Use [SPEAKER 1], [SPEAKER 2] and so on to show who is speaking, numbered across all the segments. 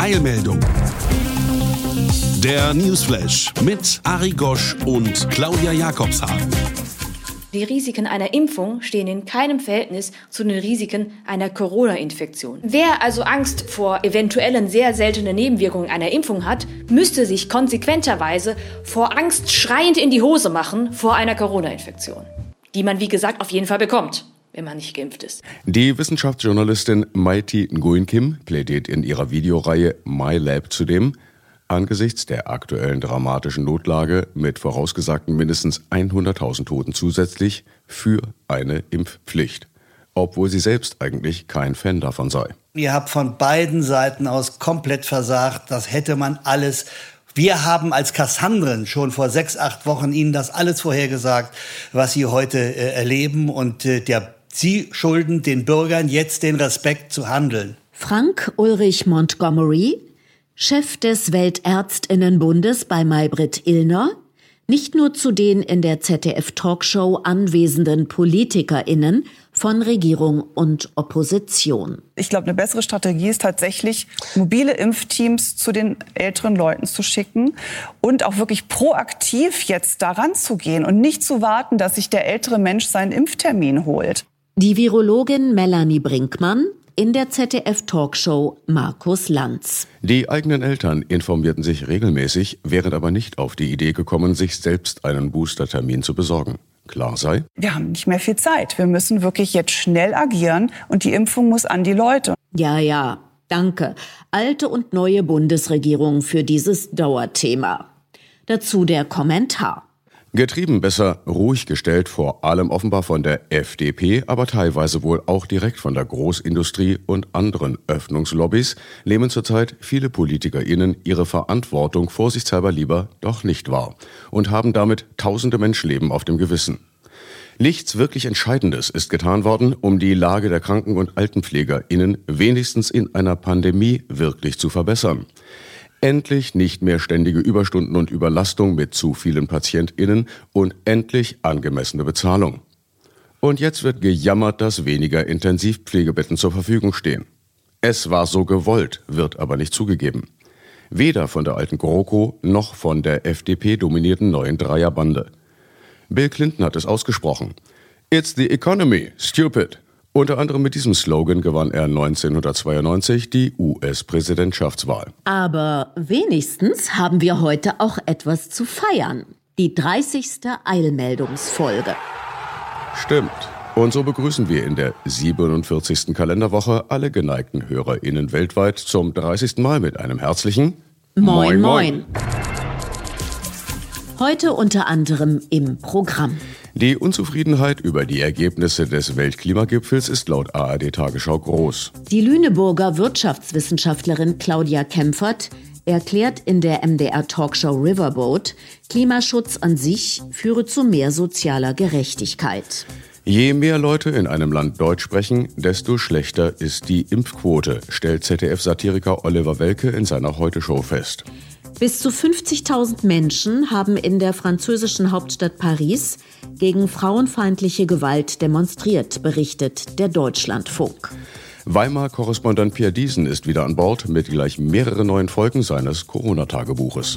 [SPEAKER 1] Eilmeldung. Der Newsflash mit Ari Gosch und Claudia Jakobshagen.
[SPEAKER 2] Die Risiken einer Impfung stehen in keinem Verhältnis zu den Risiken einer Corona-Infektion. Wer also Angst vor eventuellen sehr seltenen Nebenwirkungen einer Impfung hat, müsste sich konsequenterweise vor Angst schreiend in die Hose machen vor einer Corona-Infektion, die man wie gesagt auf jeden Fall bekommt wenn man nicht geimpft ist.
[SPEAKER 3] Die Wissenschaftsjournalistin Maiti Nguyen Kim plädiert in ihrer Videoreihe My Lab zudem, angesichts der aktuellen dramatischen Notlage mit vorausgesagten mindestens 100.000 Toten zusätzlich für eine Impfpflicht, obwohl sie selbst eigentlich kein Fan davon sei.
[SPEAKER 4] Ihr habt von beiden Seiten aus komplett versagt. Das hätte man alles wir haben als Kassandren schon vor sechs, acht Wochen Ihnen das alles vorhergesagt, was Sie heute äh, erleben. Und äh, der Sie schulden den Bürgern jetzt den Respekt zu handeln.
[SPEAKER 5] Frank Ulrich Montgomery, Chef des Weltärztinnenbundes bei Maybrit Illner, nicht nur zu den in der ZDF-Talkshow anwesenden PolitikerInnen von Regierung und Opposition.
[SPEAKER 6] Ich glaube, eine bessere Strategie ist tatsächlich, mobile Impfteams zu den älteren Leuten zu schicken und auch wirklich proaktiv jetzt daran zu gehen und nicht zu warten, dass sich der ältere Mensch seinen Impftermin holt.
[SPEAKER 5] Die Virologin Melanie Brinkmann in der ZDF-Talkshow Markus Lanz.
[SPEAKER 3] Die eigenen Eltern informierten sich regelmäßig, wären aber nicht auf die Idee gekommen, sich selbst einen Boostertermin zu besorgen. Klar sei,
[SPEAKER 6] wir haben nicht mehr viel Zeit. Wir müssen wirklich jetzt schnell agieren und die Impfung muss an die Leute.
[SPEAKER 5] Ja, ja, danke. Alte und neue Bundesregierung für dieses Dauerthema. Dazu der Kommentar.
[SPEAKER 3] Getrieben besser ruhig gestellt, vor allem offenbar von der FDP, aber teilweise wohl auch direkt von der Großindustrie und anderen Öffnungslobbys, nehmen zurzeit viele PolitikerInnen ihre Verantwortung vorsichtshalber lieber doch nicht wahr und haben damit tausende Menschenleben auf dem Gewissen. Nichts wirklich Entscheidendes ist getan worden, um die Lage der Kranken- und AltenpflegerInnen wenigstens in einer Pandemie wirklich zu verbessern. Endlich nicht mehr ständige Überstunden und Überlastung mit zu vielen PatientInnen und endlich angemessene Bezahlung. Und jetzt wird gejammert, dass weniger Intensivpflegebetten zur Verfügung stehen. Es war so gewollt, wird aber nicht zugegeben. Weder von der alten GroKo noch von der FDP dominierten neuen Dreierbande. Bill Clinton hat es ausgesprochen. It's the economy, stupid. Unter anderem mit diesem Slogan gewann er 1992 die US-Präsidentschaftswahl.
[SPEAKER 5] Aber wenigstens haben wir heute auch etwas zu feiern. Die 30. Eilmeldungsfolge.
[SPEAKER 3] Stimmt. Und so begrüßen wir in der 47. Kalenderwoche alle geneigten HörerInnen weltweit zum 30. Mal mit einem herzlichen
[SPEAKER 5] Moin Moin. moin. Heute unter anderem im Programm.
[SPEAKER 3] Die Unzufriedenheit über die Ergebnisse des Weltklimagipfels ist laut ARD Tagesschau groß.
[SPEAKER 5] Die Lüneburger Wirtschaftswissenschaftlerin Claudia Kempfert erklärt in der MDR Talkshow Riverboat, Klimaschutz an sich führe zu mehr sozialer Gerechtigkeit.
[SPEAKER 3] Je mehr Leute in einem Land Deutsch sprechen, desto schlechter ist die Impfquote, stellt ZDF-Satiriker Oliver Welke in seiner Heute-Show fest.
[SPEAKER 5] Bis zu 50.000 Menschen haben in der französischen Hauptstadt Paris gegen frauenfeindliche Gewalt demonstriert, berichtet der Deutschlandfunk.
[SPEAKER 3] Weimar-Korrespondent Pierre Diesen ist wieder an Bord mit gleich mehreren neuen Folgen seines Corona-Tagebuches.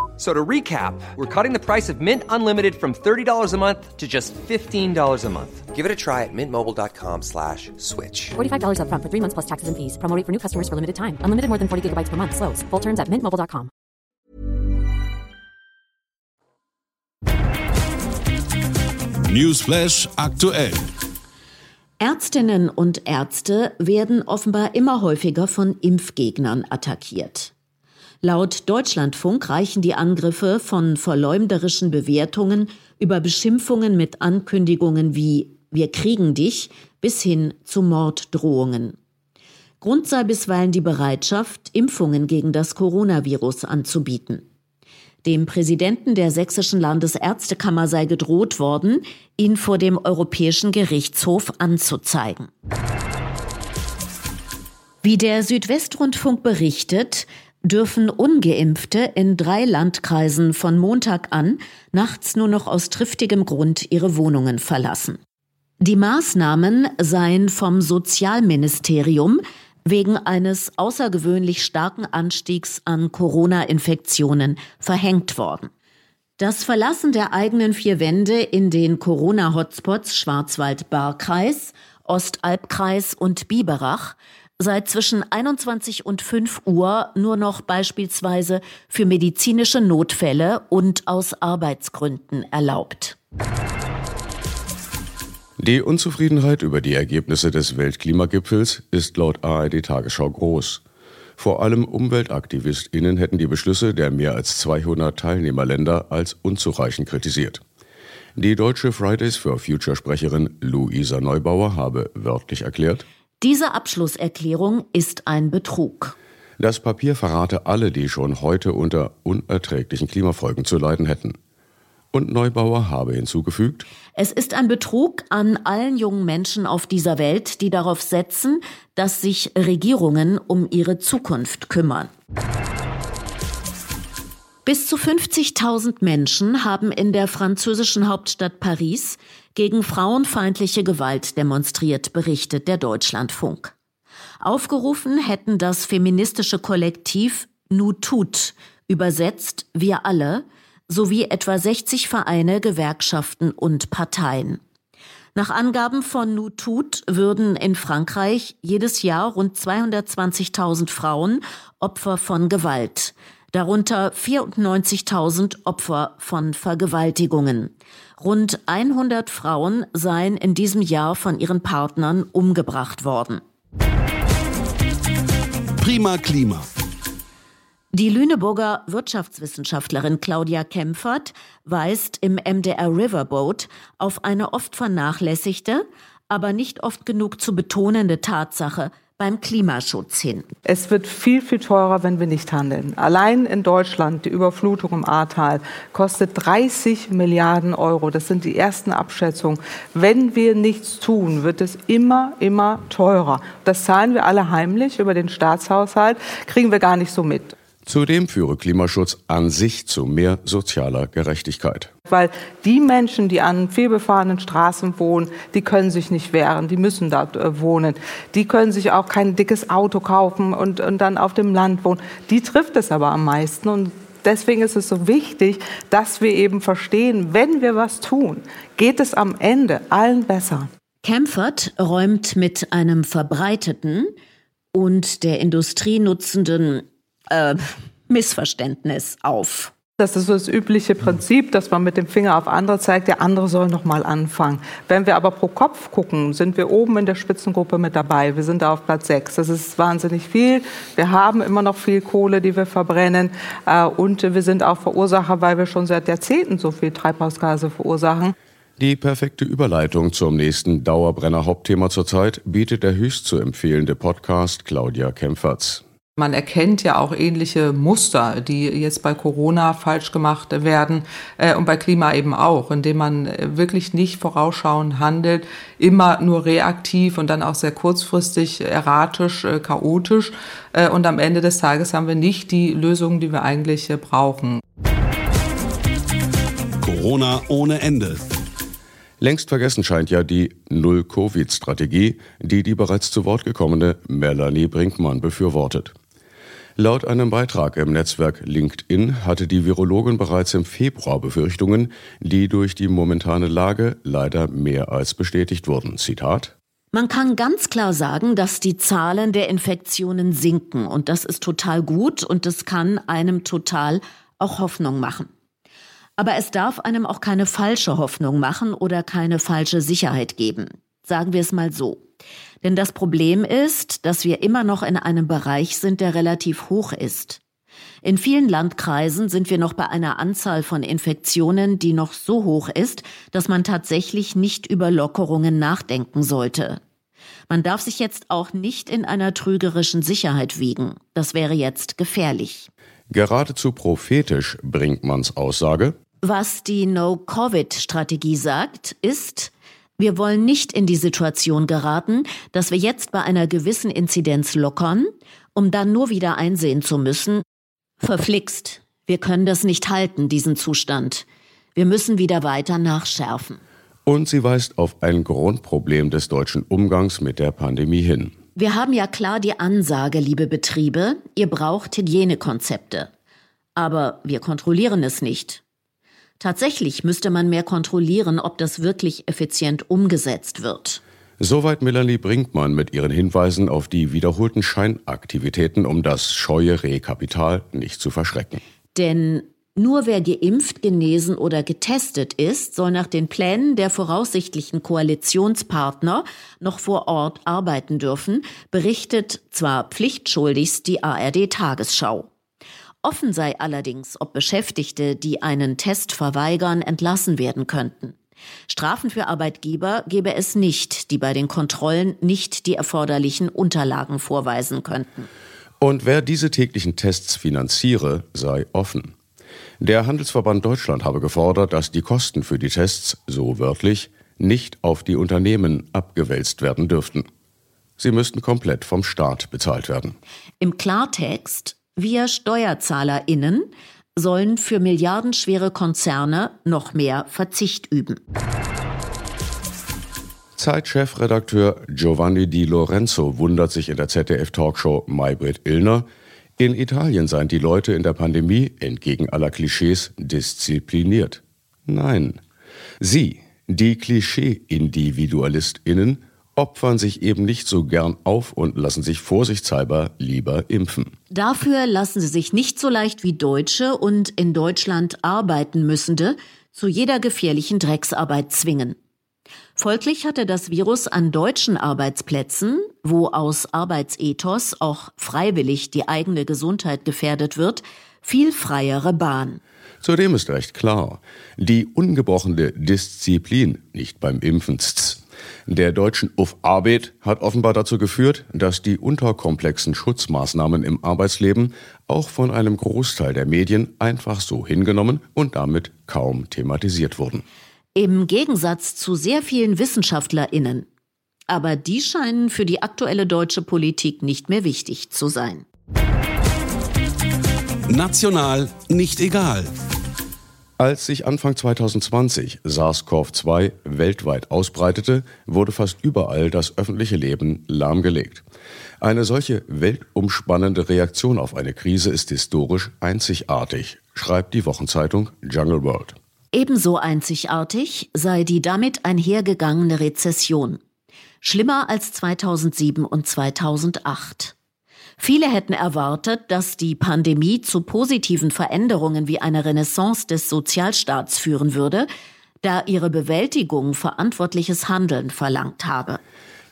[SPEAKER 7] So to recap, we're cutting the price of Mint Unlimited from $30 a month to just $15 a month. Give it a try at mintmobile.com slash switch.
[SPEAKER 8] $45 up front for three months plus taxes and fees. Promoting for new customers for limited time. Unlimited more than 40 gigabytes per month. Slows. Full terms at mintmobile.com.
[SPEAKER 1] Newsflash aktuell.
[SPEAKER 5] Ärztinnen und Ärzte werden offenbar immer häufiger von Impfgegnern attackiert. Laut Deutschlandfunk reichen die Angriffe von verleumderischen Bewertungen über Beschimpfungen mit Ankündigungen wie Wir kriegen dich bis hin zu Morddrohungen. Grund sei bisweilen die Bereitschaft, Impfungen gegen das Coronavirus anzubieten. Dem Präsidenten der sächsischen Landesärztekammer sei gedroht worden, ihn vor dem Europäischen Gerichtshof anzuzeigen. Wie der Südwestrundfunk berichtet, dürfen ungeimpfte in drei Landkreisen von Montag an nachts nur noch aus triftigem Grund ihre Wohnungen verlassen. Die Maßnahmen seien vom Sozialministerium wegen eines außergewöhnlich starken Anstiegs an Corona-Infektionen verhängt worden. Das Verlassen der eigenen vier Wände in den Corona-Hotspots Schwarzwald-Baar-Kreis, Ostalbkreis und Biberach sei zwischen 21 und 5 Uhr nur noch beispielsweise für medizinische Notfälle und aus Arbeitsgründen erlaubt.
[SPEAKER 3] Die Unzufriedenheit über die Ergebnisse des Weltklimagipfels ist laut ARD Tagesschau groß. Vor allem UmweltaktivistInnen hätten die Beschlüsse der mehr als 200 Teilnehmerländer als unzureichend kritisiert. Die deutsche Fridays for Future Sprecherin Luisa Neubauer habe wörtlich erklärt,
[SPEAKER 5] diese Abschlusserklärung ist ein Betrug.
[SPEAKER 3] Das Papier verrate alle, die schon heute unter unerträglichen Klimafolgen zu leiden hätten. Und Neubauer habe hinzugefügt,
[SPEAKER 5] es ist ein Betrug an allen jungen Menschen auf dieser Welt, die darauf setzen, dass sich Regierungen um ihre Zukunft kümmern. Bis zu 50.000 Menschen haben in der französischen Hauptstadt Paris gegen frauenfeindliche Gewalt demonstriert, berichtet der Deutschlandfunk. Aufgerufen hätten das feministische Kollektiv Nutut, übersetzt wir alle, sowie etwa 60 Vereine, Gewerkschaften und Parteien. Nach Angaben von Nutut würden in Frankreich jedes Jahr rund 220.000 Frauen Opfer von Gewalt, darunter 94.000 Opfer von Vergewaltigungen. Rund 100 Frauen seien in diesem Jahr von ihren Partnern umgebracht worden.
[SPEAKER 1] Prima Klima.
[SPEAKER 5] Die Lüneburger Wirtschaftswissenschaftlerin Claudia Kempfert weist im MDR Riverboat auf eine oft vernachlässigte, aber nicht oft genug zu betonende Tatsache beim Klimaschutz hin.
[SPEAKER 9] Es wird viel, viel teurer, wenn wir nicht handeln. Allein in Deutschland die Überflutung im Ahrtal kostet 30 Milliarden Euro. Das sind die ersten Abschätzungen. Wenn wir nichts tun, wird es immer, immer teurer. Das zahlen wir alle heimlich über den Staatshaushalt, kriegen wir gar nicht so mit.
[SPEAKER 3] Zudem führe Klimaschutz an sich zu mehr sozialer Gerechtigkeit.
[SPEAKER 9] Weil die Menschen, die an fehlbefahrenen Straßen wohnen, die können sich nicht wehren, die müssen dort äh, wohnen. Die können sich auch kein dickes Auto kaufen und, und dann auf dem Land wohnen. Die trifft es aber am meisten und deswegen ist es so wichtig, dass wir eben verstehen, wenn wir was tun, geht es am Ende allen besser.
[SPEAKER 5] Kempfert räumt mit einem verbreiteten und der Industrie nutzenden äh, Missverständnis auf.
[SPEAKER 9] Das ist so das übliche Prinzip, dass man mit dem Finger auf andere zeigt, der andere soll noch mal anfangen. Wenn wir aber pro Kopf gucken, sind wir oben in der Spitzengruppe mit dabei. Wir sind da auf Platz 6. Das ist wahnsinnig viel. Wir haben immer noch viel Kohle, die wir verbrennen. Äh, und wir sind auch Verursacher, weil wir schon seit Jahrzehnten so viel Treibhausgase verursachen.
[SPEAKER 3] Die perfekte Überleitung zum nächsten Dauerbrenner-Hauptthema zurzeit bietet der höchst zu empfehlende Podcast Claudia Kempferts.
[SPEAKER 9] Man erkennt ja auch ähnliche Muster, die jetzt bei Corona falsch gemacht werden äh, und bei Klima eben auch, indem man äh, wirklich nicht vorausschauend handelt, immer nur reaktiv und dann auch sehr kurzfristig, erratisch, äh, chaotisch. Äh, und am Ende des Tages haben wir nicht die Lösungen, die wir eigentlich äh, brauchen.
[SPEAKER 1] Corona ohne Ende.
[SPEAKER 3] Längst vergessen scheint ja die Null-Covid-Strategie, die die bereits zu Wort gekommene Melanie Brinkmann befürwortet. Laut einem Beitrag im Netzwerk LinkedIn hatte die Virologin bereits im Februar Befürchtungen, die durch die momentane Lage leider mehr als bestätigt wurden. Zitat
[SPEAKER 5] man kann ganz klar sagen, dass die Zahlen der Infektionen sinken und das ist total gut und das kann einem total auch Hoffnung machen. Aber es darf einem auch keine falsche Hoffnung machen oder keine falsche Sicherheit geben. Sagen wir es mal so. Denn das Problem ist, dass wir immer noch in einem Bereich sind, der relativ hoch ist. In vielen Landkreisen sind wir noch bei einer Anzahl von Infektionen, die noch so hoch ist, dass man tatsächlich nicht über Lockerungen nachdenken sollte. Man darf sich jetzt auch nicht in einer trügerischen Sicherheit wiegen. Das wäre jetzt gefährlich.
[SPEAKER 3] Geradezu prophetisch Brinkmanns Aussage.
[SPEAKER 5] Was die No-Covid-Strategie sagt, ist, wir wollen nicht in die Situation geraten, dass wir jetzt bei einer gewissen Inzidenz lockern, um dann nur wieder einsehen zu müssen, verflixt, wir können das nicht halten, diesen Zustand. Wir müssen wieder weiter nachschärfen.
[SPEAKER 3] Und sie weist auf ein Grundproblem des deutschen Umgangs mit der Pandemie hin.
[SPEAKER 5] Wir haben ja klar die Ansage, liebe Betriebe, ihr braucht Hygienekonzepte. Aber wir kontrollieren es nicht. Tatsächlich müsste man mehr kontrollieren, ob das wirklich effizient umgesetzt wird.
[SPEAKER 3] Soweit Melanie Brinkmann mit ihren Hinweisen auf die wiederholten Scheinaktivitäten, um das scheue Rehkapital nicht zu verschrecken.
[SPEAKER 5] Denn nur wer geimpft, genesen oder getestet ist, soll nach den Plänen der voraussichtlichen Koalitionspartner noch vor Ort arbeiten dürfen, berichtet zwar pflichtschuldigst die ARD Tagesschau. Offen sei allerdings, ob Beschäftigte, die einen Test verweigern, entlassen werden könnten. Strafen für Arbeitgeber gebe es nicht, die bei den Kontrollen nicht die erforderlichen Unterlagen vorweisen könnten.
[SPEAKER 3] Und wer diese täglichen Tests finanziere, sei offen. Der Handelsverband Deutschland habe gefordert, dass die Kosten für die Tests, so wörtlich, nicht auf die Unternehmen abgewälzt werden dürften. Sie müssten komplett vom Staat bezahlt werden.
[SPEAKER 5] Im Klartext, wir SteuerzahlerInnen sollen für milliardenschwere Konzerne noch mehr Verzicht üben.
[SPEAKER 3] Zeitchefredakteur Giovanni Di Lorenzo wundert sich in der ZDF-Talkshow Maybrit Illner, in Italien seien die Leute in der Pandemie, entgegen aller Klischees, diszipliniert. Nein. Sie, die Klischee-IndividualistInnen, opfern sich eben nicht so gern auf und lassen sich vorsichtshalber lieber impfen.
[SPEAKER 5] Dafür lassen sie sich nicht so leicht wie Deutsche und in Deutschland arbeiten müssende zu jeder gefährlichen Drecksarbeit zwingen. Folglich hatte das Virus an deutschen Arbeitsplätzen, wo aus Arbeitsethos auch freiwillig die eigene Gesundheit gefährdet wird, viel freiere Bahn.
[SPEAKER 3] Zudem ist recht klar, die ungebrochene Disziplin, nicht beim Impfen, der deutschen UF-Arbeit hat offenbar dazu geführt, dass die unterkomplexen Schutzmaßnahmen im Arbeitsleben auch von einem Großteil der Medien einfach so hingenommen und damit kaum thematisiert wurden.
[SPEAKER 5] Im Gegensatz zu sehr vielen Wissenschaftlerinnen. Aber die scheinen für die aktuelle deutsche Politik nicht mehr wichtig zu sein.
[SPEAKER 1] National nicht egal.
[SPEAKER 3] Als sich Anfang 2020 SARS-CoV-2 weltweit ausbreitete, wurde fast überall das öffentliche Leben lahmgelegt. Eine solche weltumspannende Reaktion auf eine Krise ist historisch einzigartig, schreibt die Wochenzeitung Jungle World.
[SPEAKER 5] Ebenso einzigartig sei die damit einhergegangene Rezession. Schlimmer als 2007 und 2008. Viele hätten erwartet, dass die Pandemie zu positiven Veränderungen wie einer Renaissance des Sozialstaats führen würde, da ihre Bewältigung verantwortliches Handeln verlangt habe.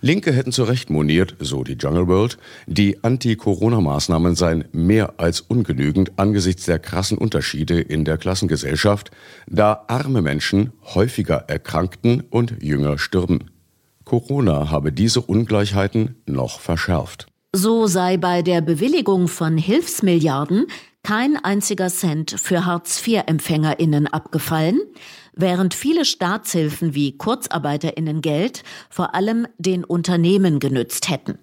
[SPEAKER 3] Linke hätten zu Recht moniert, so die Jungle World, die Anti-Corona-Maßnahmen seien mehr als ungenügend angesichts der krassen Unterschiede in der Klassengesellschaft, da arme Menschen häufiger erkrankten und jünger stürben. Corona habe diese Ungleichheiten noch verschärft.
[SPEAKER 5] So sei bei der Bewilligung von Hilfsmilliarden kein einziger Cent für Hartz-IV-Empfängerinnen abgefallen, während viele Staatshilfen wie Kurzarbeiterinnengeld vor allem den Unternehmen genützt hätten.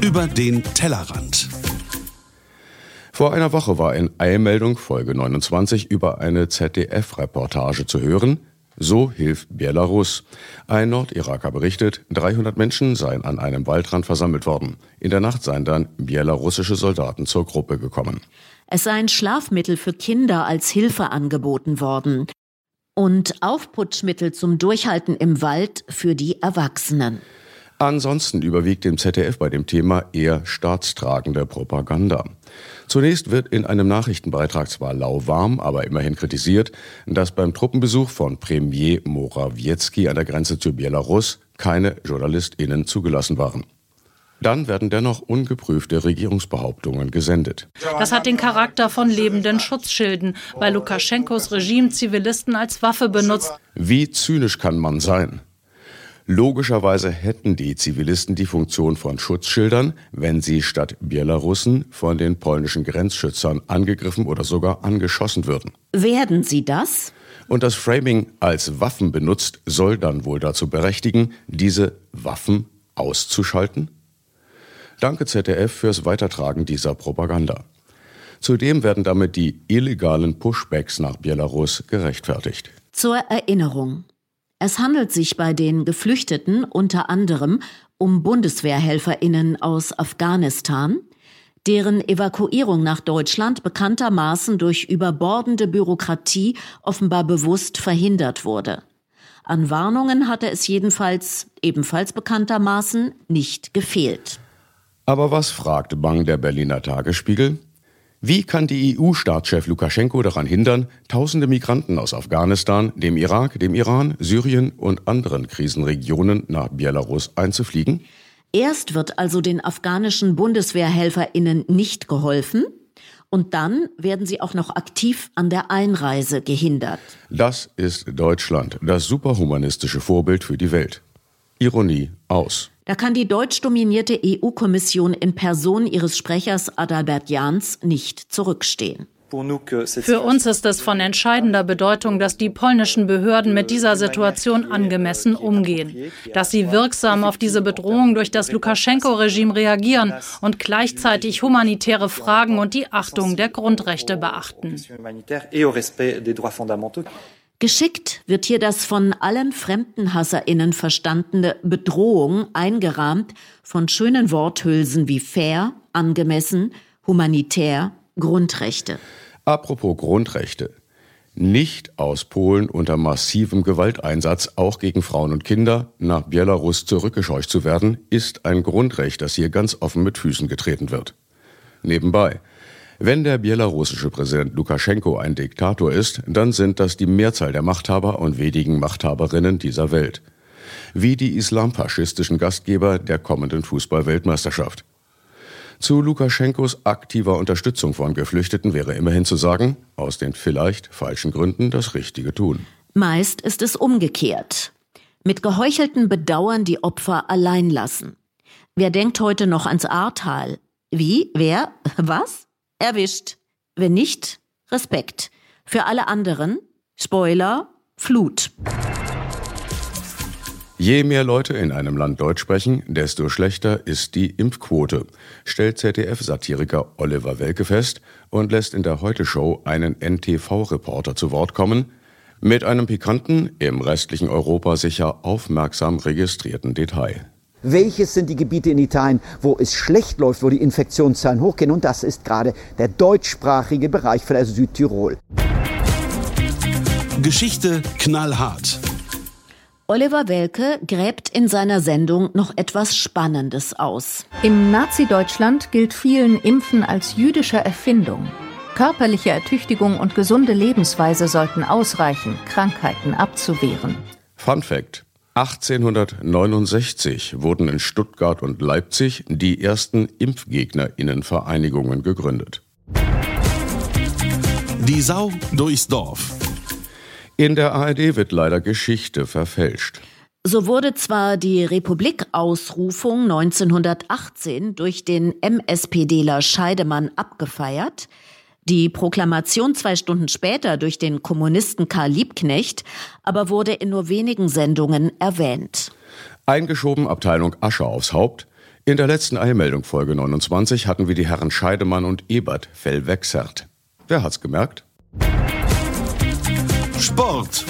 [SPEAKER 1] Über den Tellerrand.
[SPEAKER 3] Vor einer Woche war in Eilmeldung Folge 29 über eine ZDF-Reportage zu hören. So hilft Belarus. Ein Nordiraker berichtet, 300 Menschen seien an einem Waldrand versammelt worden. In der Nacht seien dann belarussische Soldaten zur Gruppe gekommen.
[SPEAKER 5] Es seien Schlafmittel für Kinder als Hilfe angeboten worden und Aufputschmittel zum Durchhalten im Wald für die Erwachsenen.
[SPEAKER 3] Ansonsten überwiegt dem ZDF bei dem Thema eher staatstragende Propaganda. Zunächst wird in einem Nachrichtenbeitrag zwar lauwarm, aber immerhin kritisiert, dass beim Truppenbesuch von Premier Morawiecki an der Grenze zu Belarus keine JournalistInnen zugelassen waren. Dann werden dennoch ungeprüfte Regierungsbehauptungen gesendet.
[SPEAKER 10] Das hat den Charakter von lebenden Schutzschilden, weil Lukaschenkos Regime Zivilisten als Waffe benutzt.
[SPEAKER 3] Wie zynisch kann man sein? Logischerweise hätten die Zivilisten die Funktion von Schutzschildern, wenn sie statt Belarussen von den polnischen Grenzschützern angegriffen oder sogar angeschossen würden.
[SPEAKER 5] Werden sie das?
[SPEAKER 3] Und das Framing als Waffen benutzt soll dann wohl dazu berechtigen, diese Waffen auszuschalten? Danke ZDF fürs Weitertragen dieser Propaganda. Zudem werden damit die illegalen Pushbacks nach Belarus gerechtfertigt.
[SPEAKER 5] Zur Erinnerung. Es handelt sich bei den Geflüchteten unter anderem um Bundeswehrhelferinnen aus Afghanistan, deren Evakuierung nach Deutschland bekanntermaßen durch überbordende Bürokratie offenbar bewusst verhindert wurde. An Warnungen hatte es jedenfalls, ebenfalls bekanntermaßen, nicht gefehlt.
[SPEAKER 3] Aber was fragt Bang der Berliner Tagesspiegel? Wie kann die EU-Staatschef Lukaschenko daran hindern, tausende Migranten aus Afghanistan, dem Irak, dem Iran, Syrien und anderen Krisenregionen nach Belarus einzufliegen?
[SPEAKER 5] Erst wird also den afghanischen Bundeswehrhelferinnen nicht geholfen, und dann werden sie auch noch aktiv an der Einreise gehindert.
[SPEAKER 3] Das ist Deutschland, das superhumanistische Vorbild für die Welt. Ironie aus.
[SPEAKER 5] Da kann die deutsch dominierte EU-Kommission in Person ihres Sprechers Adalbert Jahns nicht zurückstehen.
[SPEAKER 10] Für uns ist es von entscheidender Bedeutung, dass die polnischen Behörden mit dieser Situation angemessen umgehen, dass sie wirksam auf diese Bedrohung durch das Lukaschenko-Regime reagieren und gleichzeitig humanitäre Fragen und die Achtung der Grundrechte beachten.
[SPEAKER 5] Geschickt wird hier das von allen FremdenhasserInnen verstandene Bedrohung eingerahmt von schönen Worthülsen wie fair, angemessen, humanitär, Grundrechte.
[SPEAKER 3] Apropos Grundrechte. Nicht aus Polen unter massivem Gewalteinsatz auch gegen Frauen und Kinder nach Belarus zurückgescheucht zu werden, ist ein Grundrecht, das hier ganz offen mit Füßen getreten wird. Nebenbei, wenn der belarussische Präsident Lukaschenko ein Diktator ist, dann sind das die Mehrzahl der Machthaber und wenigen Machthaberinnen dieser Welt. Wie die islamfaschistischen Gastgeber der kommenden Fußball-Weltmeisterschaft. Zu Lukaschenkos aktiver Unterstützung von Geflüchteten wäre immerhin zu sagen, aus den vielleicht falschen Gründen das Richtige tun.
[SPEAKER 5] Meist ist es umgekehrt. Mit geheucheltem Bedauern die Opfer allein lassen. Wer denkt heute noch ans Ahrtal? Wie? Wer? Was? Erwischt. Wenn nicht, Respekt. Für alle anderen, Spoiler, Flut.
[SPEAKER 3] Je mehr Leute in einem Land Deutsch sprechen, desto schlechter ist die Impfquote, stellt ZDF-Satiriker Oliver Welke fest und lässt in der Heute-Show einen NTV-Reporter zu Wort kommen, mit einem pikanten, im restlichen Europa sicher aufmerksam registrierten Detail.
[SPEAKER 11] Welches sind die Gebiete in Italien, wo es schlecht läuft, wo die Infektionszahlen hochgehen? Und das ist gerade der deutschsprachige Bereich von der Südtirol.
[SPEAKER 1] Geschichte knallhart.
[SPEAKER 5] Oliver Welke gräbt in seiner Sendung noch etwas Spannendes aus.
[SPEAKER 12] Im Nazi-Deutschland gilt vielen Impfen als jüdische Erfindung. Körperliche Ertüchtigung und gesunde Lebensweise sollten ausreichen, Krankheiten abzuwehren.
[SPEAKER 3] Fun Fact. 1869 wurden in Stuttgart und Leipzig die ersten Impfgegnerinnenvereinigungen gegründet.
[SPEAKER 1] Die Sau durchs Dorf.
[SPEAKER 3] In der ARD wird leider Geschichte verfälscht.
[SPEAKER 5] So wurde zwar die Republikausrufung 1918 durch den MSPDler Scheidemann abgefeiert, die Proklamation zwei Stunden später durch den Kommunisten Karl Liebknecht aber wurde in nur wenigen Sendungen erwähnt.
[SPEAKER 3] Eingeschoben Abteilung Asche aufs Haupt. In der letzten Eilmeldung Folge 29 hatten wir die Herren Scheidemann und Ebert fellwechsert. Wer hat's gemerkt?
[SPEAKER 1] Sport.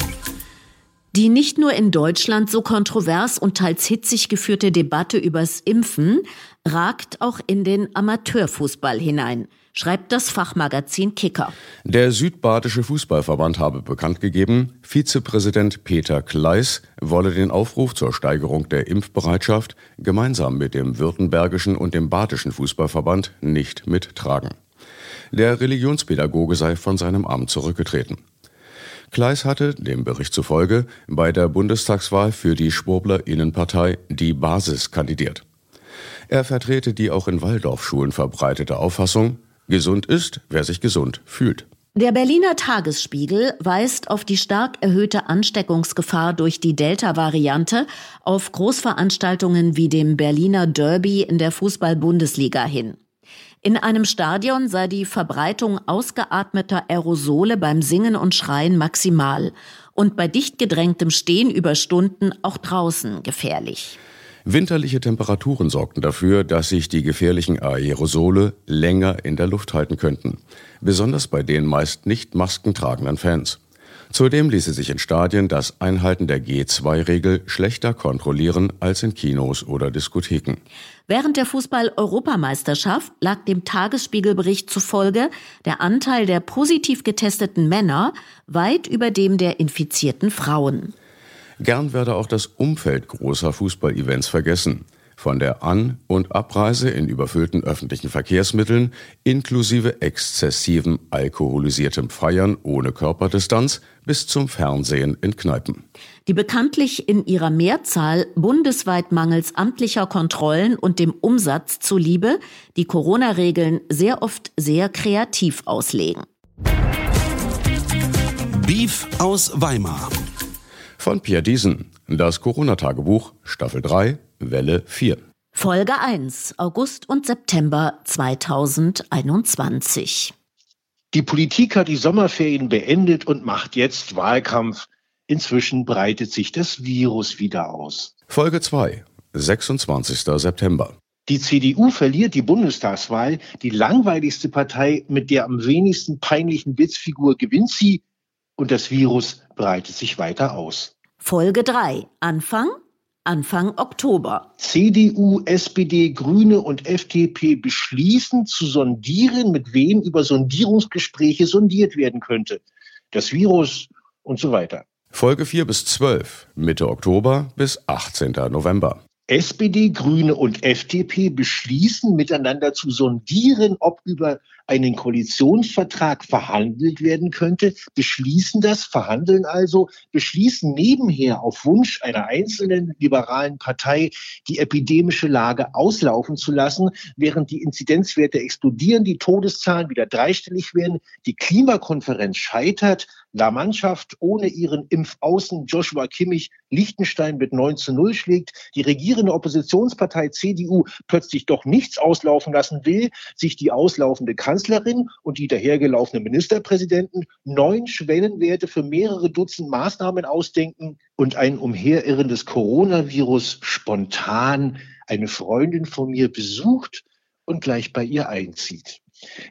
[SPEAKER 5] Die nicht nur in Deutschland so kontrovers und teils hitzig geführte Debatte übers Impfen ragt auch in den Amateurfußball hinein. Schreibt das Fachmagazin Kicker.
[SPEAKER 3] Der Südbadische Fußballverband habe bekannt gegeben, Vizepräsident Peter Kleiss wolle den Aufruf zur Steigerung der Impfbereitschaft gemeinsam mit dem Württembergischen und dem Badischen Fußballverband nicht mittragen. Der Religionspädagoge sei von seinem Amt zurückgetreten. Kleis hatte, dem Bericht zufolge, bei der Bundestagswahl für die Schwurbler-Innenpartei Die Basis kandidiert. Er vertrete die auch in Waldorfschulen verbreitete Auffassung, gesund ist, wer sich gesund fühlt.
[SPEAKER 5] Der Berliner Tagesspiegel weist auf die stark erhöhte Ansteckungsgefahr durch die Delta-Variante auf Großveranstaltungen wie dem Berliner Derby in der Fußball-Bundesliga hin. In einem Stadion sei die Verbreitung ausgeatmeter Aerosole beim Singen und Schreien maximal und bei dicht gedrängtem Stehen über Stunden auch draußen gefährlich.
[SPEAKER 3] Winterliche Temperaturen sorgten dafür, dass sich die gefährlichen Aerosole länger in der Luft halten könnten, besonders bei den meist nicht maskentragenden Fans. Zudem ließe sich in Stadien das Einhalten der G2-Regel schlechter kontrollieren als in Kinos oder Diskotheken.
[SPEAKER 5] Während der Fußball-Europameisterschaft lag dem Tagesspiegelbericht zufolge der Anteil der positiv getesteten Männer weit über dem der infizierten Frauen.
[SPEAKER 3] Gern werde auch das Umfeld großer Fußballevents vergessen von der An- und Abreise in überfüllten öffentlichen Verkehrsmitteln inklusive exzessivem alkoholisiertem Feiern ohne Körperdistanz bis zum Fernsehen in Kneipen.
[SPEAKER 5] Die bekanntlich in ihrer Mehrzahl bundesweit mangels amtlicher Kontrollen und dem Umsatz zuliebe die Corona-Regeln sehr oft sehr kreativ auslegen.
[SPEAKER 1] Beef aus Weimar.
[SPEAKER 3] Von Pierre Diesen. Das Corona-Tagebuch, Staffel 3, Welle 4.
[SPEAKER 5] Folge 1, August und September 2021.
[SPEAKER 13] Die Politik hat die Sommerferien beendet und macht jetzt Wahlkampf. Inzwischen breitet sich das Virus wieder aus.
[SPEAKER 3] Folge 2, 26. September.
[SPEAKER 13] Die CDU verliert die Bundestagswahl. Die langweiligste Partei mit der am wenigsten peinlichen Witzfigur gewinnt sie und das Virus breitet sich weiter aus.
[SPEAKER 5] Folge 3, Anfang Anfang Oktober.
[SPEAKER 13] CDU, SPD, Grüne und FDP beschließen zu sondieren, mit wem über Sondierungsgespräche sondiert werden könnte. Das Virus und so weiter.
[SPEAKER 3] Folge 4 bis 12, Mitte Oktober bis 18. November.
[SPEAKER 13] SPD, Grüne und FDP beschließen miteinander zu sondieren, ob über einen Koalitionsvertrag verhandelt werden könnte, beschließen das, verhandeln also, beschließen nebenher auf Wunsch einer einzelnen liberalen Partei die epidemische Lage auslaufen zu lassen, während die Inzidenzwerte explodieren, die Todeszahlen wieder dreistellig werden, die Klimakonferenz scheitert, La Mannschaft ohne ihren Impfaußen Joshua Kimmich Liechtenstein mit 9 zu 0 schlägt, die regierende Oppositionspartei CDU plötzlich doch nichts auslaufen lassen will, sich die auslaufende Kanzlerin und die dahergelaufenen Ministerpräsidenten neun Schwellenwerte für mehrere Dutzend Maßnahmen ausdenken und ein umherirrendes Coronavirus spontan eine Freundin von mir besucht und gleich bei ihr einzieht.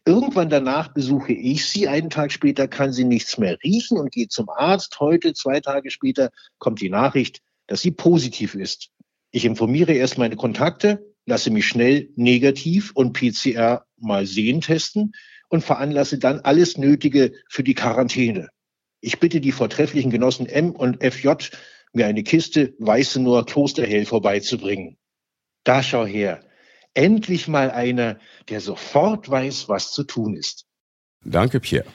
[SPEAKER 13] Irgendwann danach besuche ich sie. Einen Tag später kann sie nichts mehr riechen und geht zum Arzt. Heute, zwei Tage später, kommt die Nachricht, dass sie positiv ist. Ich informiere erst meine Kontakte, lasse mich schnell negativ und PCR mal sehen testen und veranlasse dann alles Nötige für die Quarantäne. Ich bitte die vortrefflichen Genossen M und FJ, mir eine Kiste weiße nur Klosterhell vorbeizubringen. Da schau her. Endlich mal einer, der sofort weiß, was zu tun ist.
[SPEAKER 3] Danke, Pierre.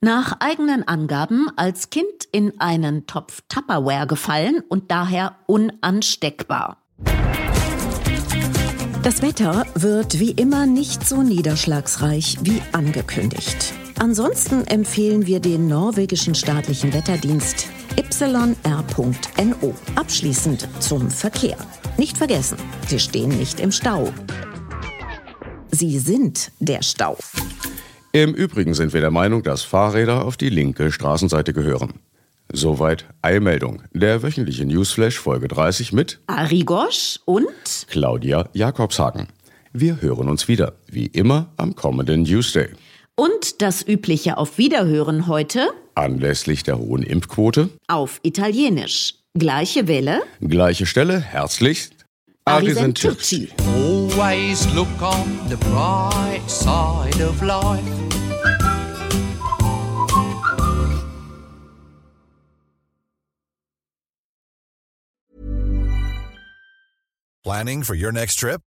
[SPEAKER 5] Nach eigenen Angaben als Kind in einen Topf Tupperware gefallen und daher unansteckbar.
[SPEAKER 14] Das Wetter wird wie immer nicht so niederschlagsreich wie angekündigt. Ansonsten empfehlen wir den norwegischen staatlichen Wetterdienst yr.no. Abschließend zum Verkehr. Nicht vergessen, Sie stehen nicht im Stau. Sie sind der Stau.
[SPEAKER 3] Im Übrigen sind wir der Meinung, dass Fahrräder auf die linke Straßenseite gehören. Soweit Eilmeldung. Der wöchentliche Newsflash Folge 30 mit
[SPEAKER 5] Ari Gosch und
[SPEAKER 3] Claudia Jakobshagen. Wir hören uns wieder, wie immer, am kommenden Newsday.
[SPEAKER 5] Und das übliche Auf Wiederhören heute
[SPEAKER 3] Anlässlich der hohen Impfquote
[SPEAKER 5] auf Italienisch. Gleiche Welle,
[SPEAKER 3] Gleiche Stelle, herzlichst
[SPEAKER 5] Arisentirci.
[SPEAKER 1] Oh.
[SPEAKER 15] always look on the bright side of life.
[SPEAKER 16] Planning for your next trip?